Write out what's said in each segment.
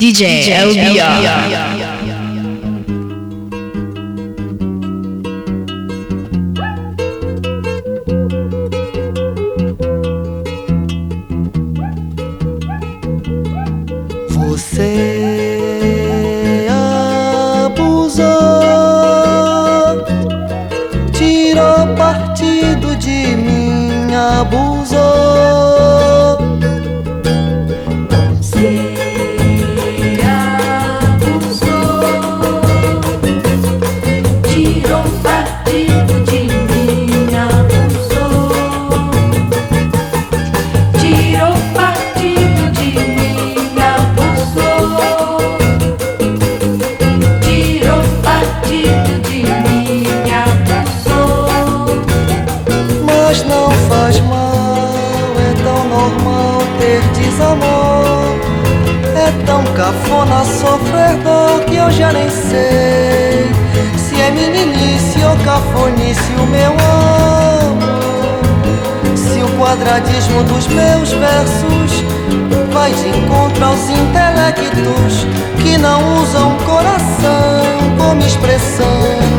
DJ, DJ LBR. Você sofrer dor que eu já nem sei se é meninice ou cafonice o meu amor. Se o quadradismo dos meus versos vai de encontro aos intelectos que não usam coração como expressão.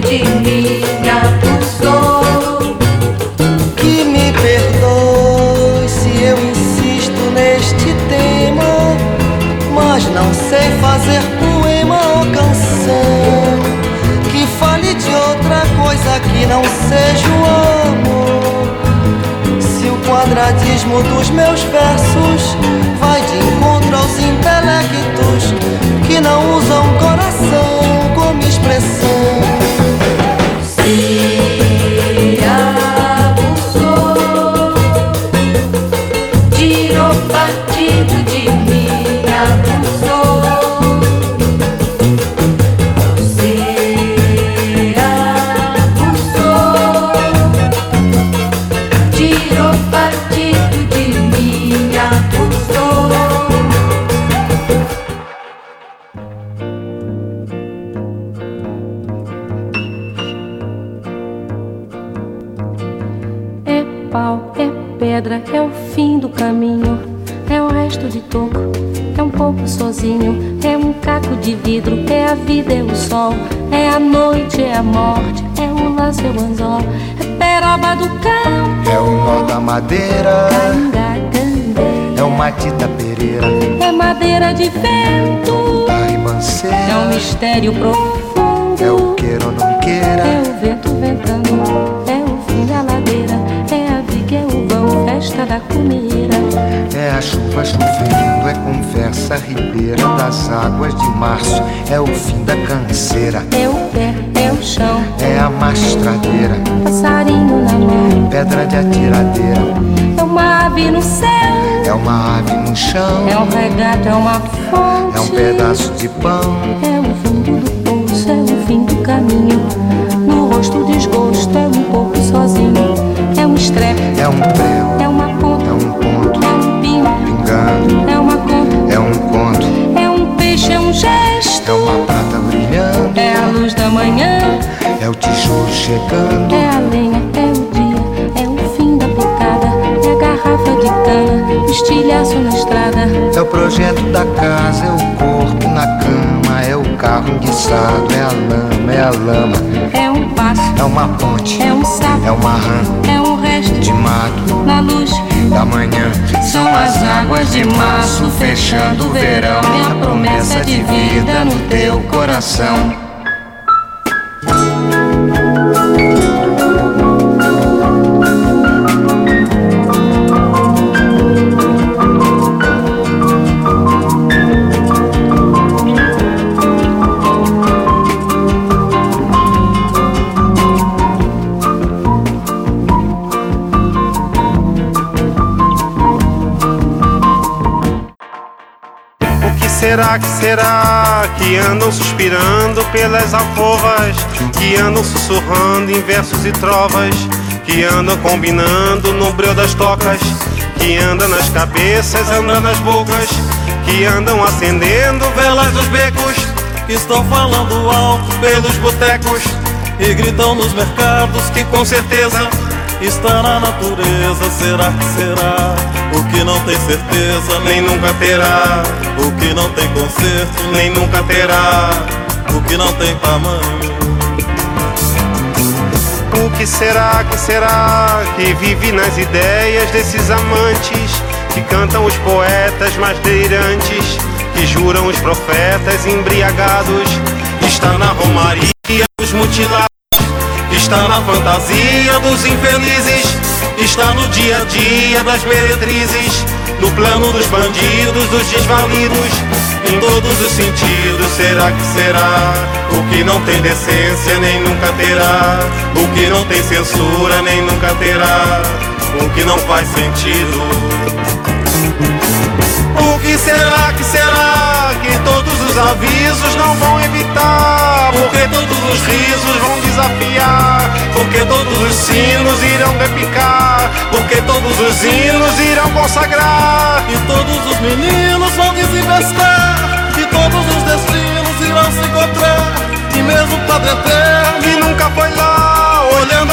De mim, abusou. Que me perdoe se eu insisto neste tema, mas não sei fazer poema ou canção que fale de outra coisa que não seja o amor. Se o quadradismo dos meus versos vai de encontro aos intelectos que não usam coração como expressão. Você sozinho. É um caco de vidro, é a vida, é o sol. É a noite, é a morte, é o laço, é o anzol. É peroba do campo, É o nó da madeira, é o Matita Pereira, É madeira de vento, é um mistério profundo. é o queira ou não É queira, o vento ventando, da comeira. é a chuva chovendo, é conversa ribeira das águas de março, é o fim da canseira, É o pé, é o chão, é a mastradeira, passarinho na mão. pedra de atiradeira, É uma ave no céu, é uma ave no chão, é um regato, é uma fonte. é um pedaço de pão, É o fundo do poço, é o fim do caminho. No rosto desgosto, é um pouco sozinho. É um estrepe, é um prego, é chegando. é a lenha, é o dia, é o fim da picada, é a garrafa de cana, estilhaço na estrada. É o projeto da casa, é o corpo na cama, é o carro enguiçado, é a lama, é a lama, É um passo, é uma ponte, é um sapo, é uma rã é um resto de mato na luz. da manhã. São as águas de março fechando o verão e a promessa de vida no teu coração. Será que será que andam suspirando pelas alcovas, que andam sussurrando em versos e trovas, que andam combinando no breu das tocas, que andam nas cabeças, andam nas bocas, que andam acendendo velas dos becos, que estão falando alto pelos botecos e gritam nos mercados que com certeza está na natureza. Será que será? O que não tem certeza nem nunca terá. O que não tem conserto nem nunca terá. O que não tem tamanho. O que será, que será que vive nas ideias desses amantes que cantam os poetas mais delirantes, que juram os profetas embriagados? Está na romaria dos mutilados Está na fantasia dos infelizes, está no dia a dia das meretrizes, no plano dos bandidos, dos desvalidos, em todos os sentidos. Será que será? O que não tem decência nem nunca terá, o que não tem censura nem nunca terá, o que não faz sentido. O que será que será que todos os avisos não vão evitar? Porque todos os risos vão desafiar? Porque todos os sinos irão repicar? Porque todos os hinos irão consagrar? E todos os meninos vão desinvestar? E todos os destinos irão se encontrar? E mesmo Padre Eterno que nunca foi lá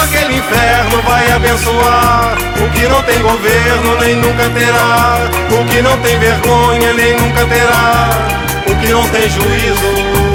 aquele inferno vai abençoar. O que não tem governo nem nunca terá. O que não tem vergonha nem nunca terá. O que não tem juízo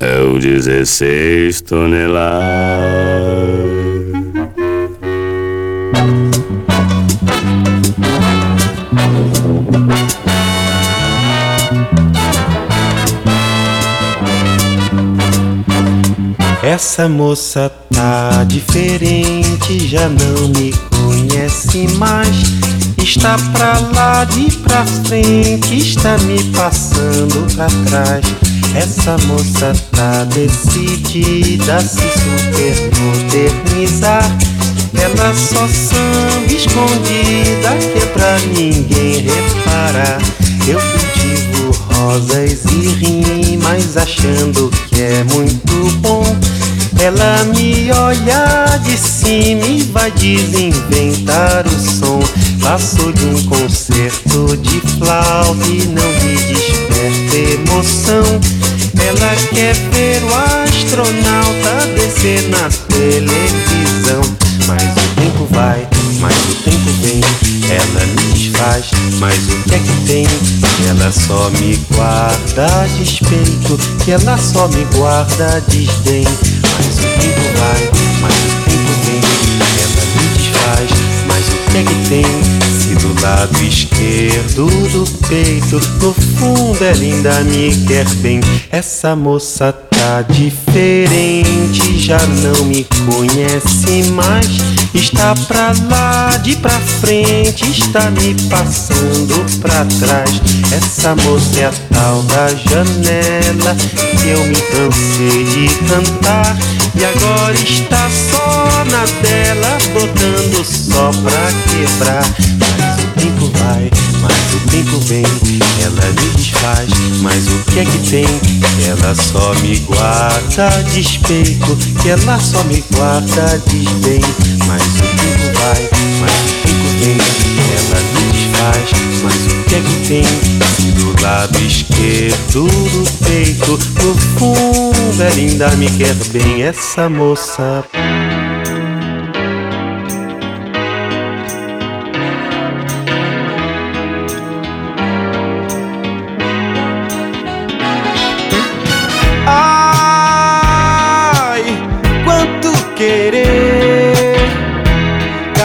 é o 16 toneladas. Essa moça tá diferente, já não me conhece mais. Está pra lá de pra frente, está me passando pra trás. Essa moça tá decidida a se super modernizar. Ela só samba escondida que é pra ninguém reparar. Eu cultivo rosas e rimas achando que é muito bom. Ela me olha de cima e vai desinventar o som. Passou de um concerto de flauta e não me desperta emoção. Ela quer ver o astronauta descer na televisão. Mas o tempo vai, mas o tempo vem. Ela me desfaz, mas o que é que tem? Ela só me guarda despeito, que ela só me guarda desdém. Mas o tempo vai, mas o tempo é que tem? Se do lado esquerdo do peito, no fundo ela ainda me quer bem. Essa moça tá diferente, já não me conhece mais. Está pra lá, de pra frente, está me passando pra trás. Essa moça é a tal da janela que eu me cansei de cantar. E agora está só na dela, botando só pra quebrar. Mas o tempo vai, mas o tempo vem. Ela me desfaz, mas o que é que tem? Ela só me guarda despeito, que ela só me guarda desdém. Mas o tempo vai, mas o tempo vem. Ela me desfaz, mas o que é que tem? Do lado esquerdo do peito, no fundo ainda me quer bem. Essa moça.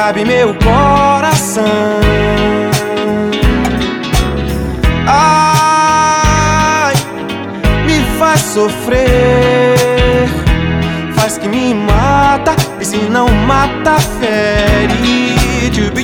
Cabe meu coração. Ai, me faz sofrer, faz que me mata e se não mata fere. To be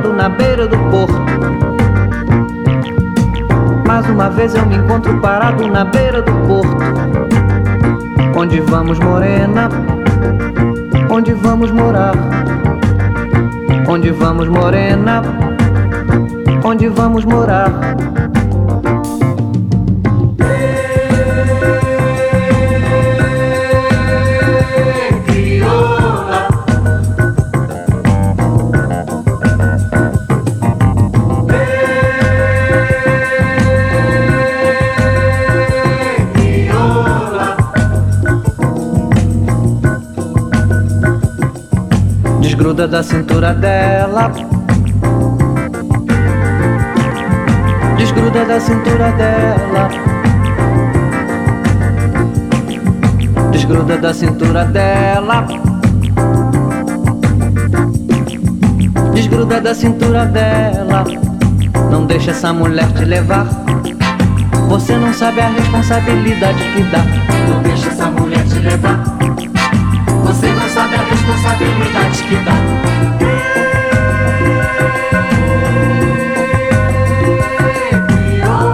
Parado na beira do porto. Mais uma vez eu me encontro parado na beira do porto. Onde vamos, morena? Onde vamos morar? Onde vamos, morena? Onde vamos morar? Desgruda da cintura dela. Desgruda da cintura dela. Desgruda da cintura dela. Desgruda da cintura dela. Não deixa essa mulher te levar. Você não sabe a responsabilidade que dá. Não deixa essa mulher te levar. Responsabilidade que dá.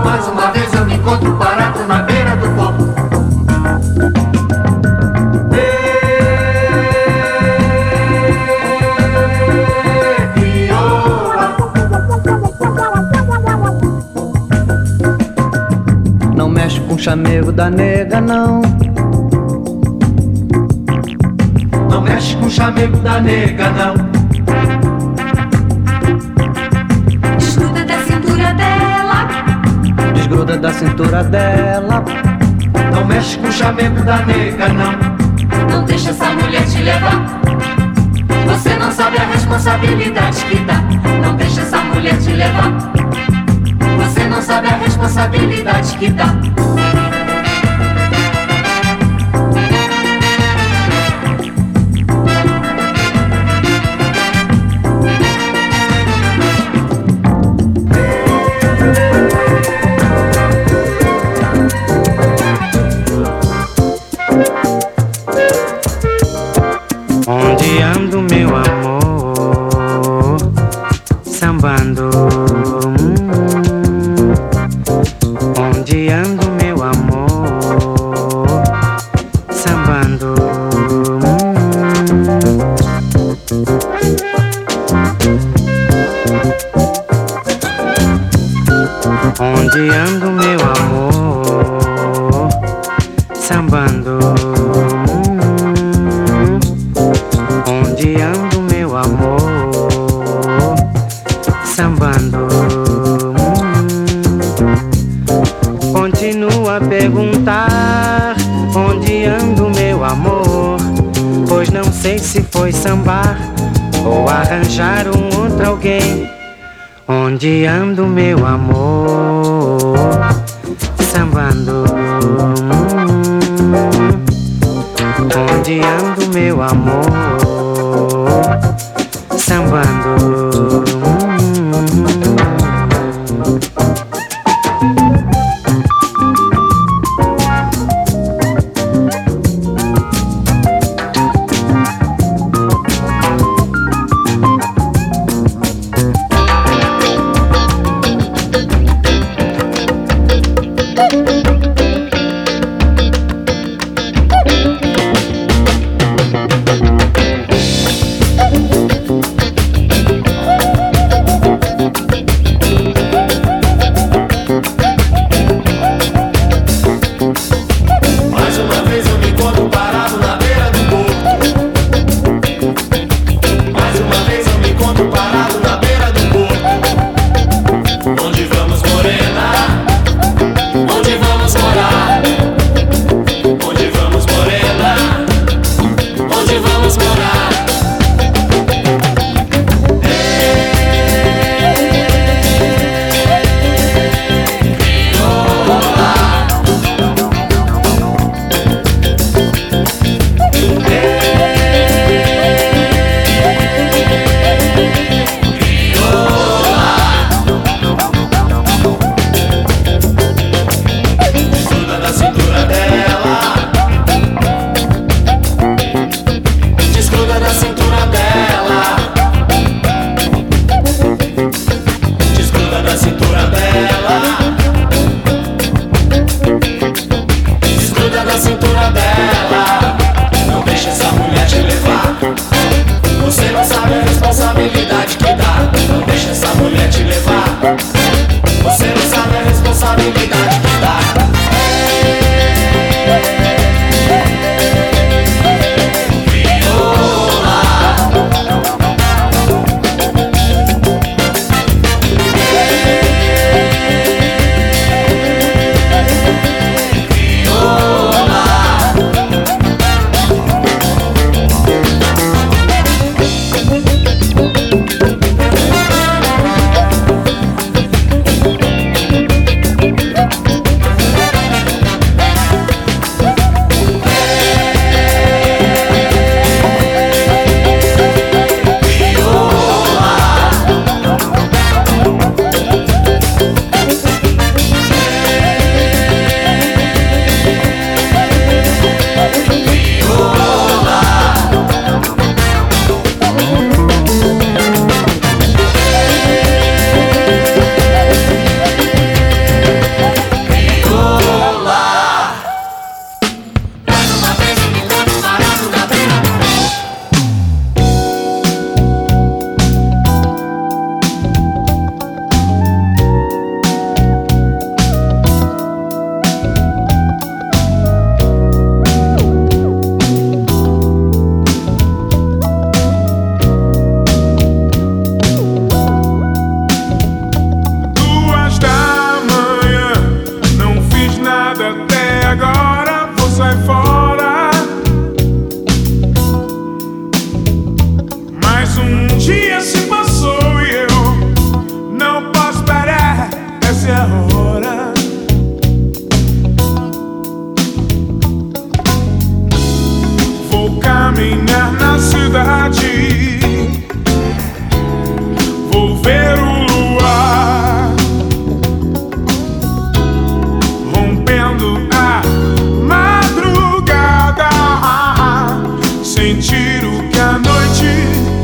Mais uma vez eu me encontro parado na beira do copo. Não mexe com o chamego da nega, não. Não mexe com o chamego da nega, não. Desgruda da cintura dela. Desgruda da cintura dela. Não mexe com o chamego da nega, não. Não deixa essa mulher te levar. Você não sabe a responsabilidade que dá. Não deixa essa mulher te levar. Você não sabe a responsabilidade que dá. Ela é do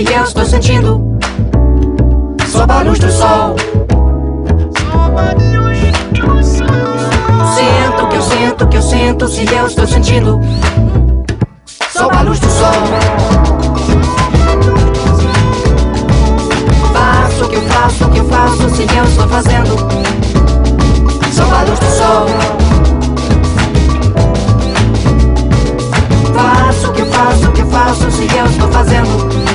e eu estou sentindo. Só barulhos do sol. Sinto que eu sinto que eu sinto se eu estou sentindo. Só barulhos do sol. Faço o que eu faço, o que eu faço se eu estou fazendo. Só barulhos do sol. Faço, o que eu faço se eu estou fazendo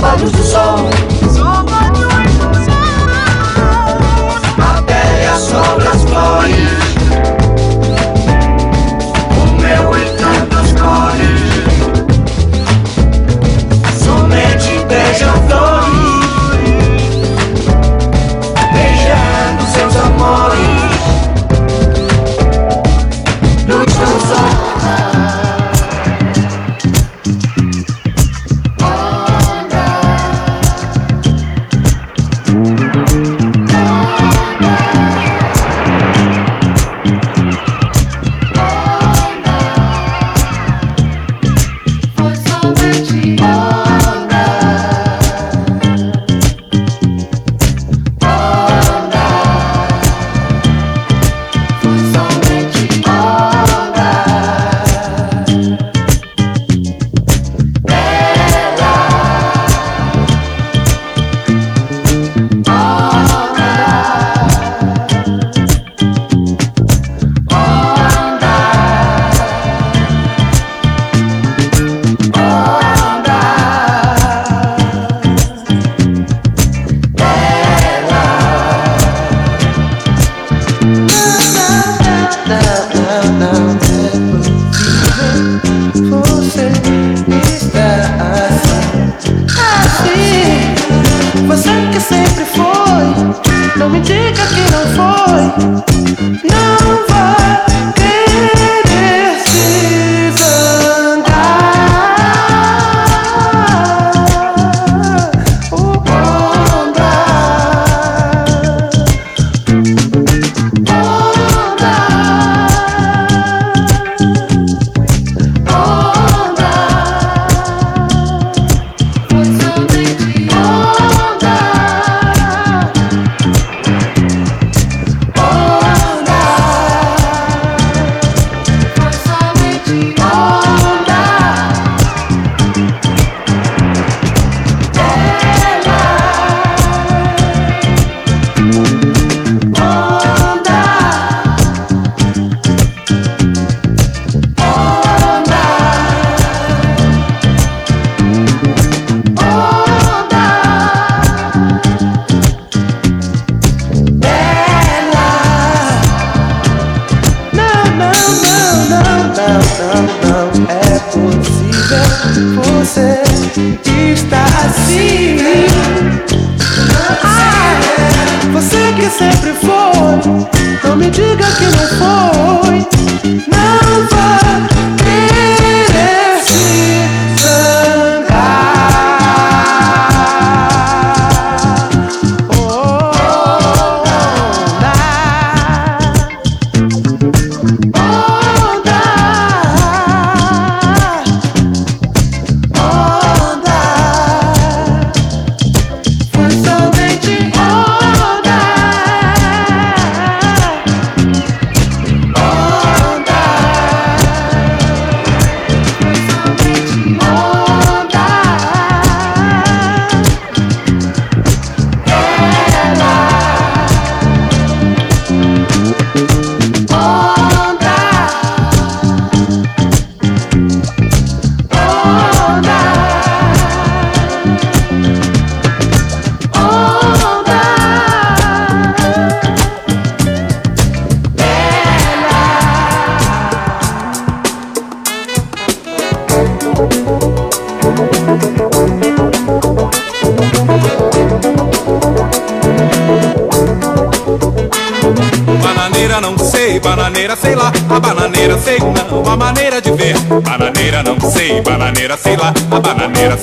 trabalhos do sol. Até as cobras correm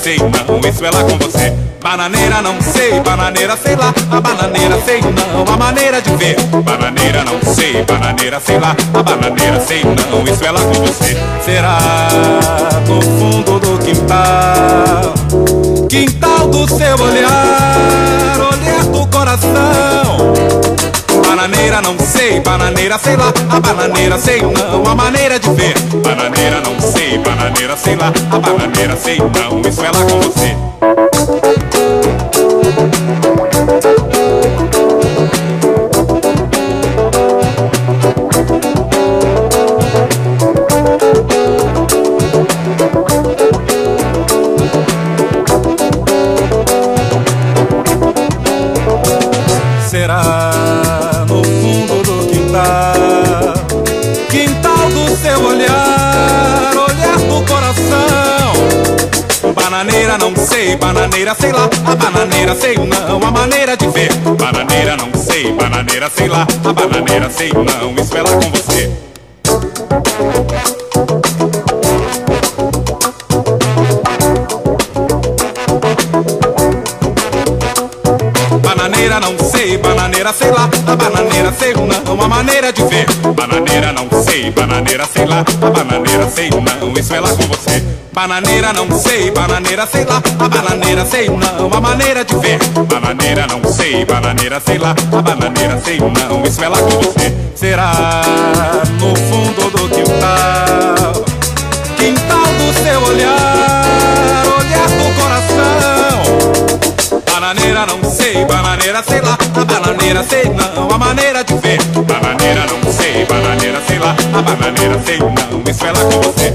sei não, isso é lá com você. Bananeira não sei, bananeira sei lá, a bananeira sei não, a maneira de ver. Bananeira não sei, bananeira sei lá, a bananeira sei não, isso é lá com você. Será no fundo do quintal, quintal do seu olhar, olhar do coração. Bananeira não sei, bananeira sei lá, a bananeira sei não, a maneira de ver. Bananeira não sei, bananeira sei lá, a bananeira sei não, isso é lá com você. Será sei, bananeira sei lá, a bananeira sei não, a maneira de ver. Bananeira não sei, bananeira sei lá, a bananeira sei não, isso é lá com você. Bananeira não sei, bananeira sei lá, a bananeira sei não, a maneira de ver. Bananeira não sei, bananeira sei lá, a bananeira sei não, isso é lá com você. Bananeira não sei, bananeira sei lá, a bananeira sei não, a maneira de ver. Bananeira não sei, bananeira sei lá, a bananeira sei não, isso é lá com você. Será no fundo do quintal, quintal do seu olhar, bananeira sei lá, a bananeira sei não, a maneira de ver. Bananeira não sei, bananeira sei lá, a bananeira sei não, isso é lá com você.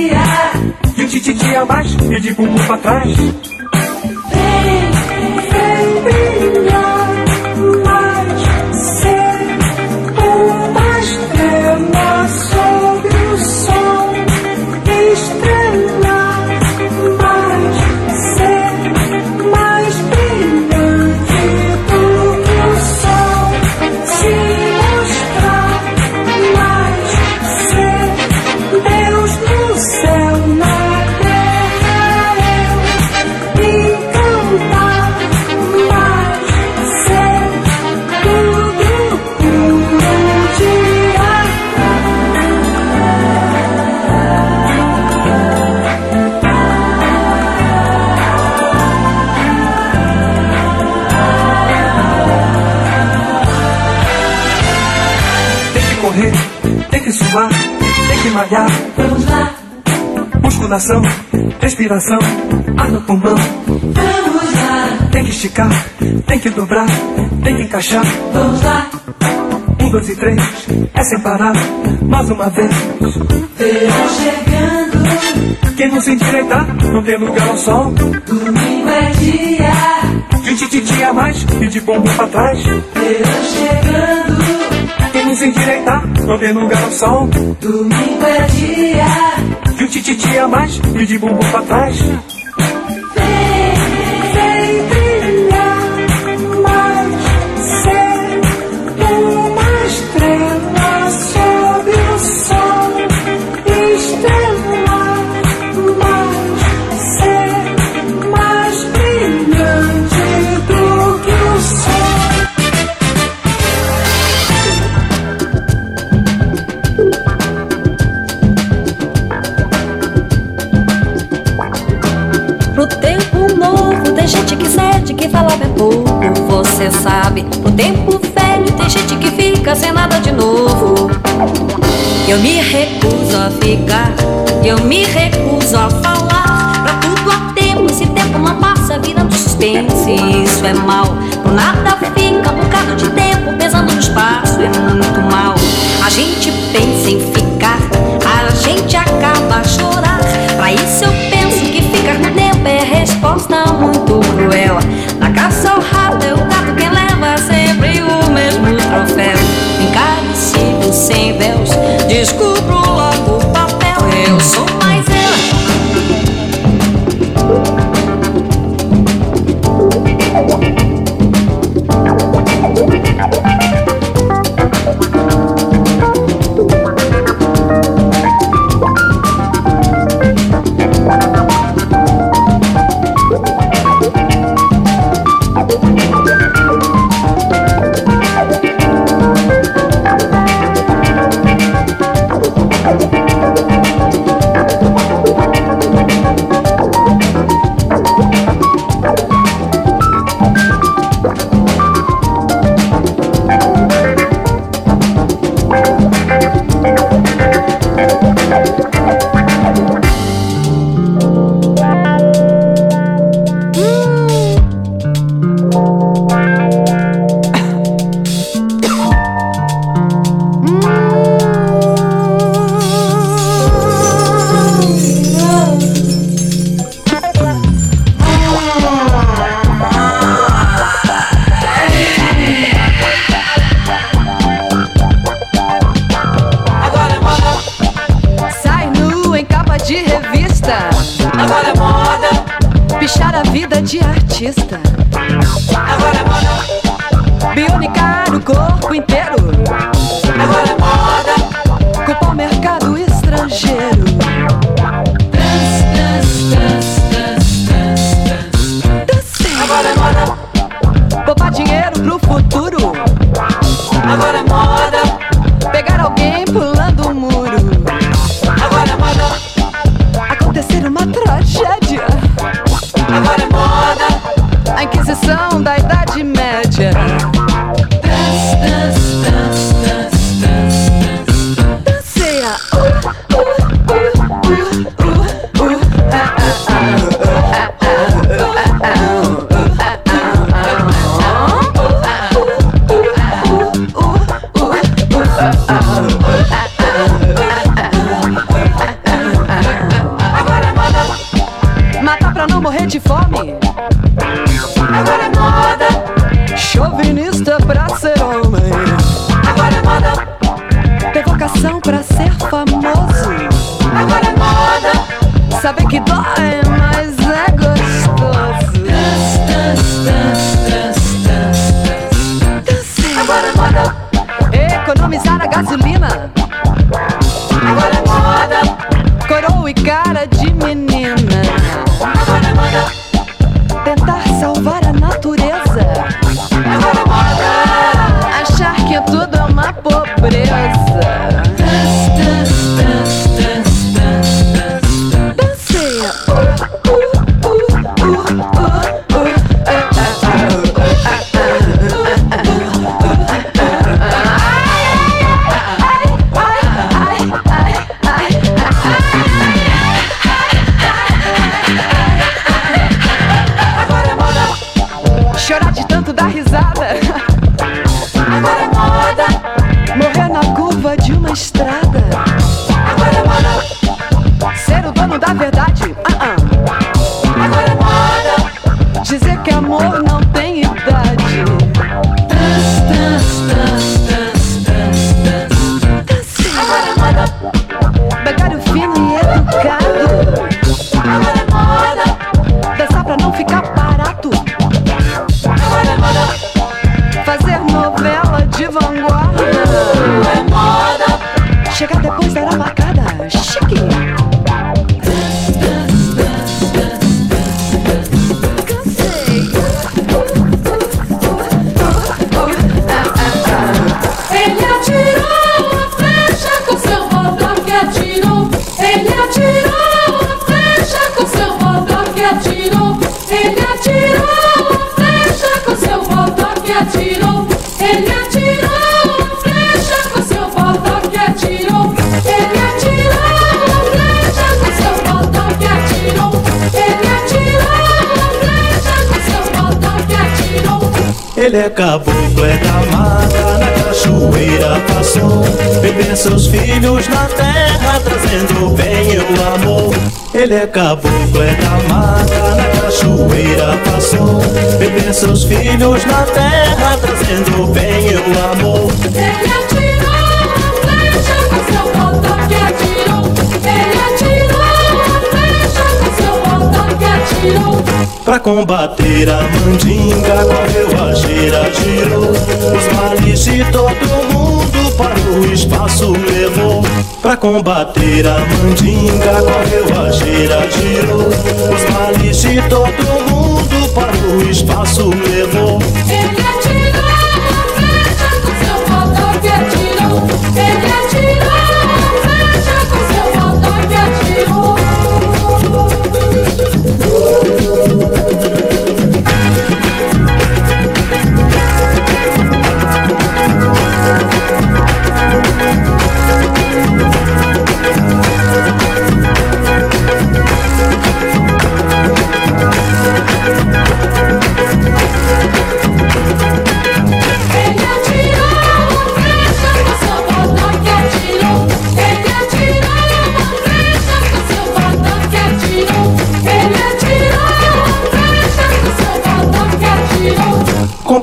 E o tititi a mais, e de bumbum pra trás. Musculação, respiração, ar no pulmão. vamos lá, Tem que esticar, tem que dobrar, tem que encaixar. vamos lá. Um, dois e três, é sem parar, mais uma vez. Verão chegando, Quem não se endireitar, não tem lugar ao sol. domingo é dia. De tititi a mais e de bumbum pra trás. Verão chegando, se endireitar, não tem lugar ao sol. domingo é dia. De tititi a mais e de bumbum pra trás. Você sabe. Pro tempo velho tem gente que fica sem nada de novo. Eu me recuso a ficar, eu me recuso a falar. Pra tudo há tempo, esse tempo não passa virando suspense. Isso é mal, por nada fica um bocado de tempo pesando no espaço, é muito mal. A gente pensa em ficar, a gente acaba a chorar. Pra isso eu penso que ficar no tempo é resposta muito cruel. Na caça ao rato é descubro lá. Ele é caboclo, é da mata, na cachoeira passou. Beber seus filhos na terra, trazendo o bem e o amor. Ele é caboclo, é da mata, na cachoeira passou. Beber seus filhos na terra, trazendo o bem e o amor. Pra combater a mandinga, correu a gira, girou. Os males de todo mundo para o espaço levou. Pra combater a mandinga, correu a gira, girou. Os males de todo mundo para o espaço levou. Ele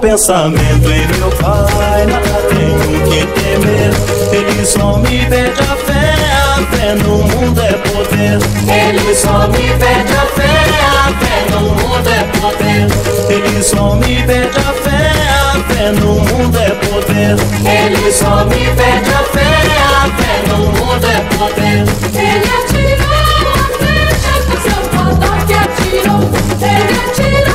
pensamento em meu pai, nada tenho que temer. Ele só me pede a fé, a fé no mundo é poder. Ele só me pede a fé, a fé no mundo é poder. Ele só me pede a fé, a fé no mundo é poder. Ele só me pede a fé, a fé no mundo é poder. Ele atirou a flecha com seu rodoque atirou. Ele atirou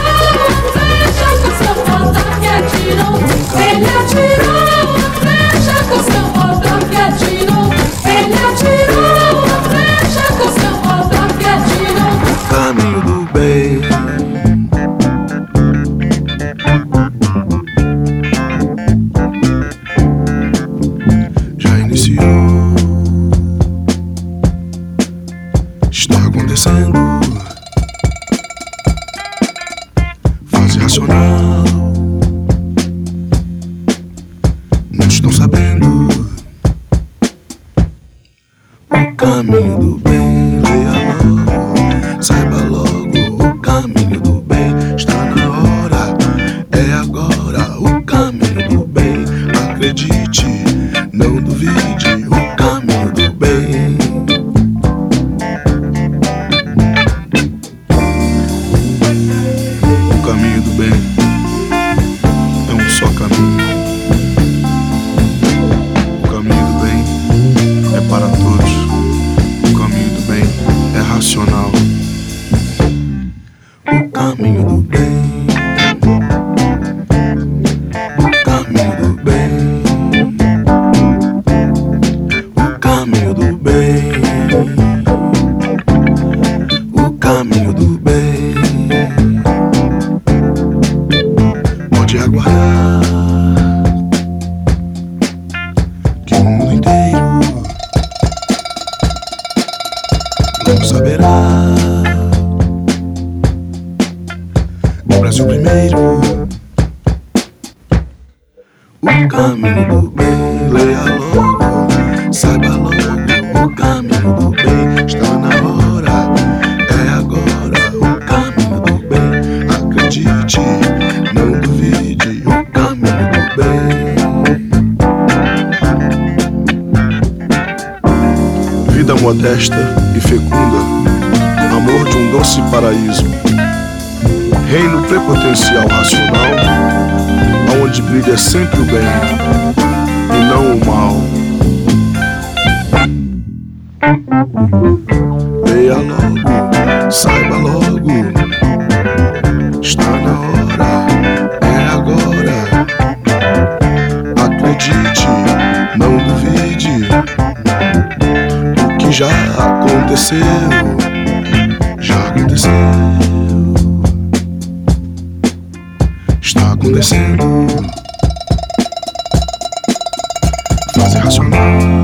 Vida aconteceu, já aconteceu. Está acontecendo. Frase racional.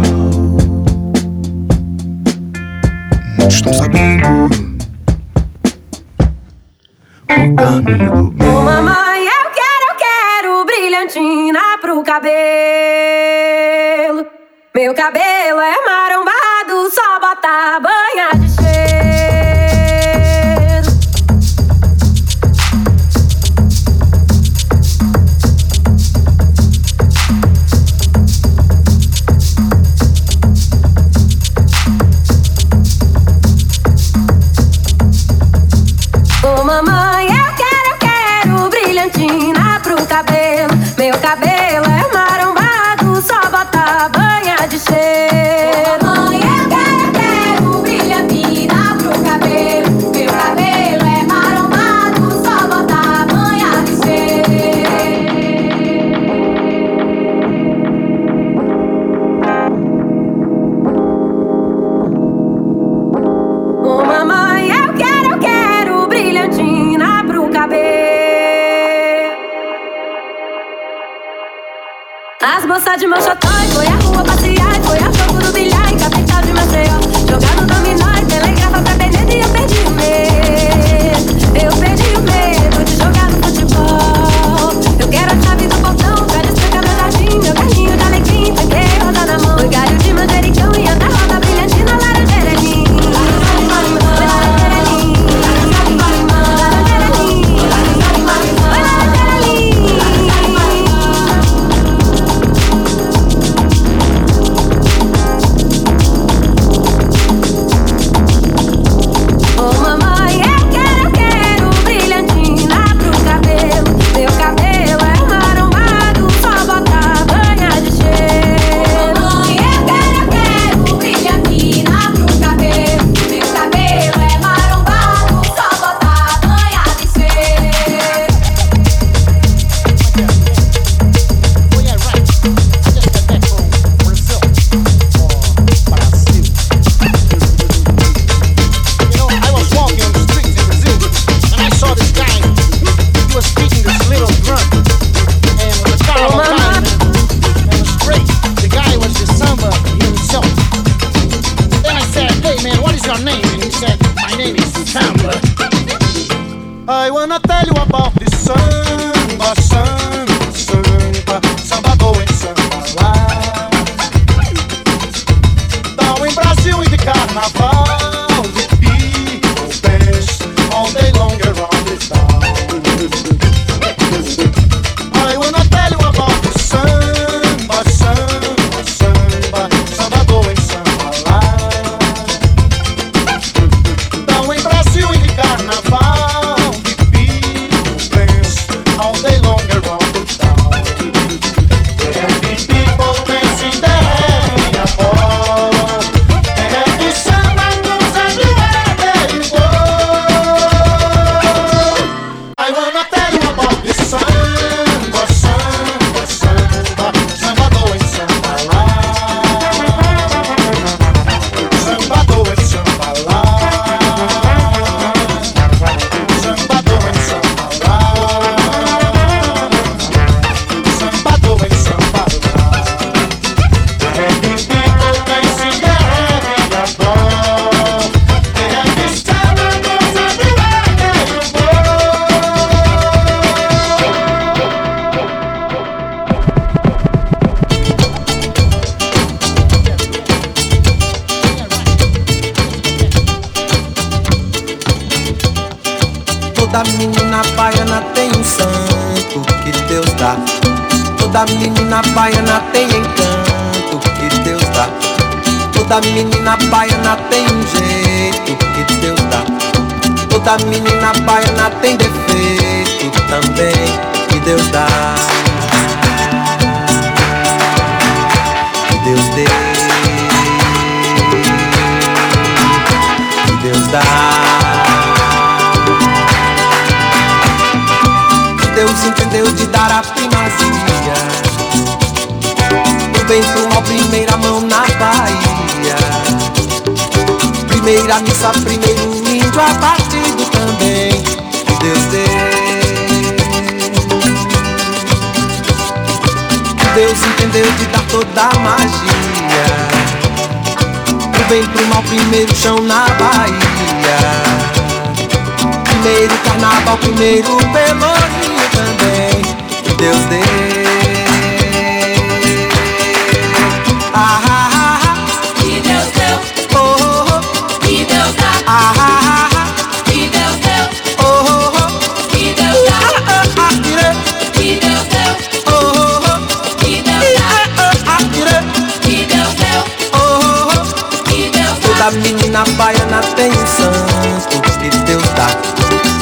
Toda menina baiana tem um santo que Deus dá.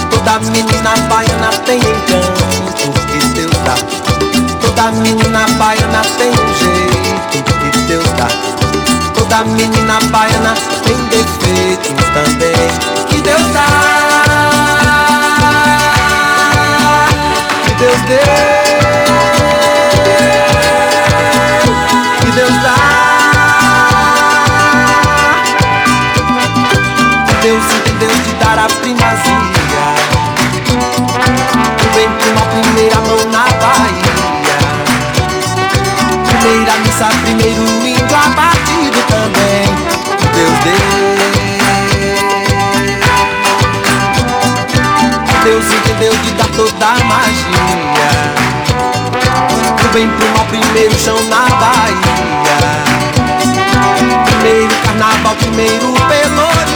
Toda menina baiana tem um canto que Deus dá. Toda menina baiana tem um jeito que Deus dá. Toda menina baiana tem defeitos também que Deus dá. Que Deus deu. Primeiro indo abatido também. Deus deu. Deus entendeu de dar toda a magia. Do bem pro mal, primeiro chão na Bahia. Primeiro carnaval, primeiro pelourinho.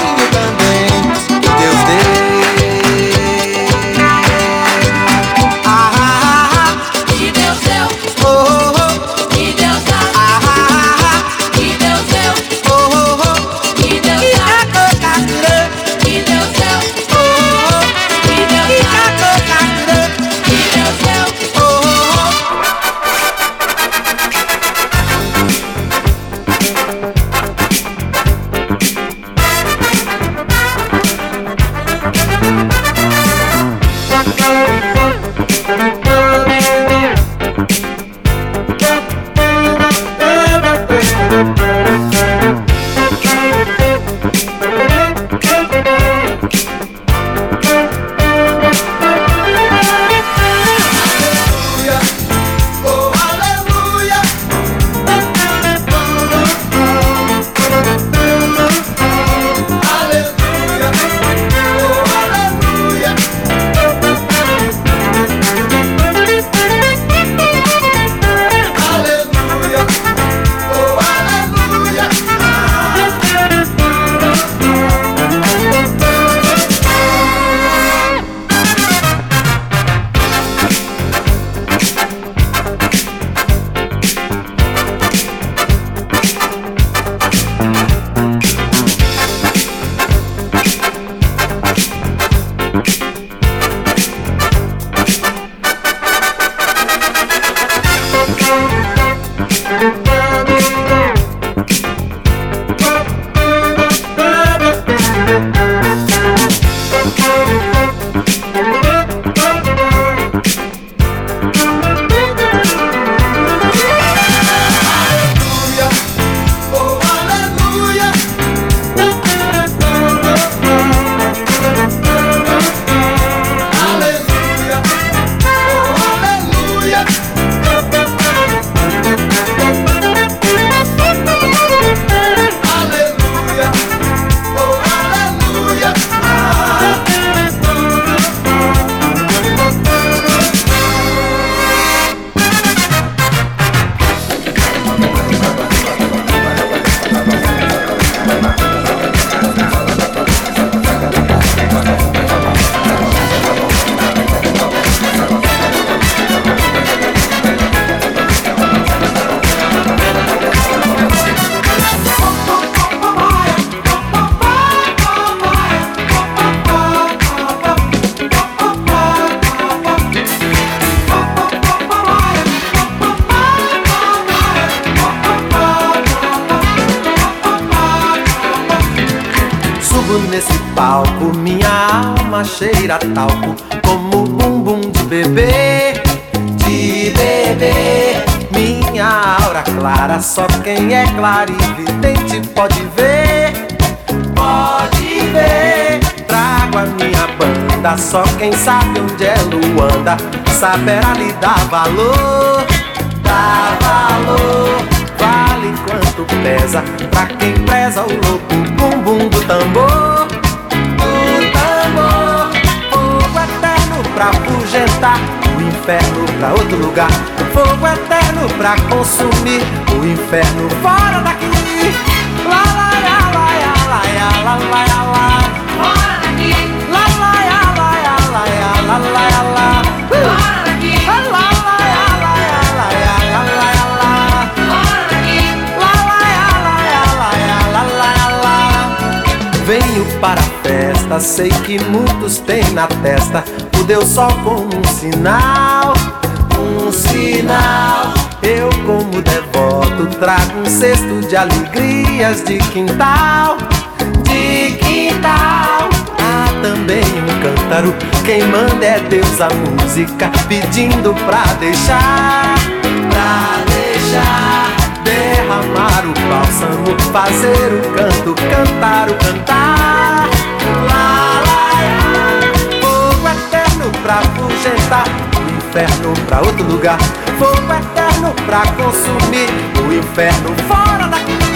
Quem sabe onde é Luanda saberá lhe dar valor. Dá valor, vale quanto pesa. Pra quem preza o louco bumbum do tambor. O tambor, fogo eterno pra fugentar. O inferno pra outro lugar. Fogo eterno pra consumir. O inferno fora daqui. Lá. para a festa. Sei que muitos têm na testa o Deus só com um sinal, um sinal. Eu, como devoto, trago um cesto de alegrias de quintal, de quintal. Há também um cântaro, quem manda é Deus a música, pedindo pra deixar, pra deixar derramar o bálsamo, fazer o canto, cantar o cantar. Lá, lá. Fogo eterno pra afugentar o inferno pra outro lugar. Fogo eterno pra consumir o inferno fora daqui.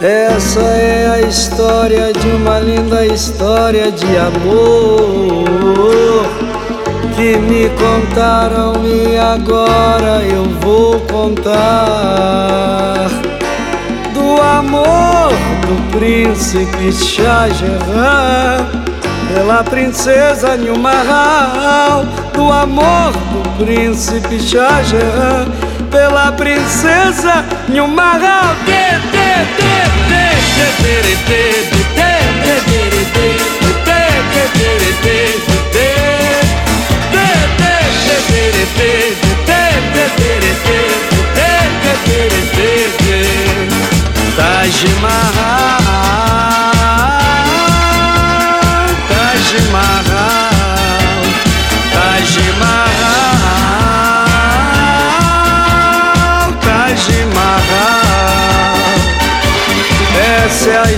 Essa é a história de uma linda história de amor que me contaram e agora eu vou contar do amor do príncipe Shah pela princesa Nilmahal, do amor do príncipe Shah pela princesa Nilmahal. Taj Mahal.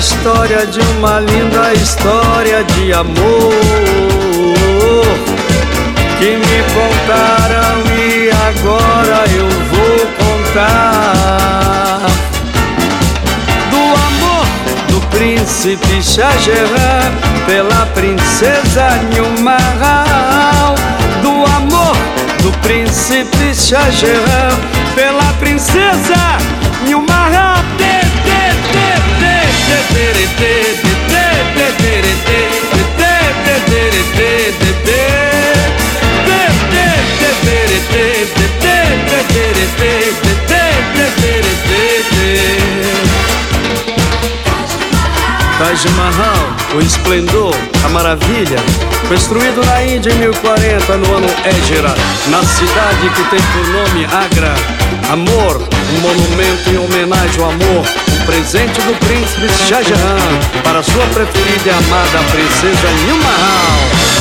História de uma linda história de amor. Que me contaram e agora eu vou contar. Do amor do príncipe Shah pela princesa Nilmahal do amor do príncipe Shah pela princesa Taj Mahal, o esplendor, a maravilha, construído na Índia em 1040 no ano Égira, na cidade que tem por nome Agra. Amor, um monumento em homenagem ao amor, um presente do príncipe Shah Jahan para sua preferida e amada princesa Nilmahal.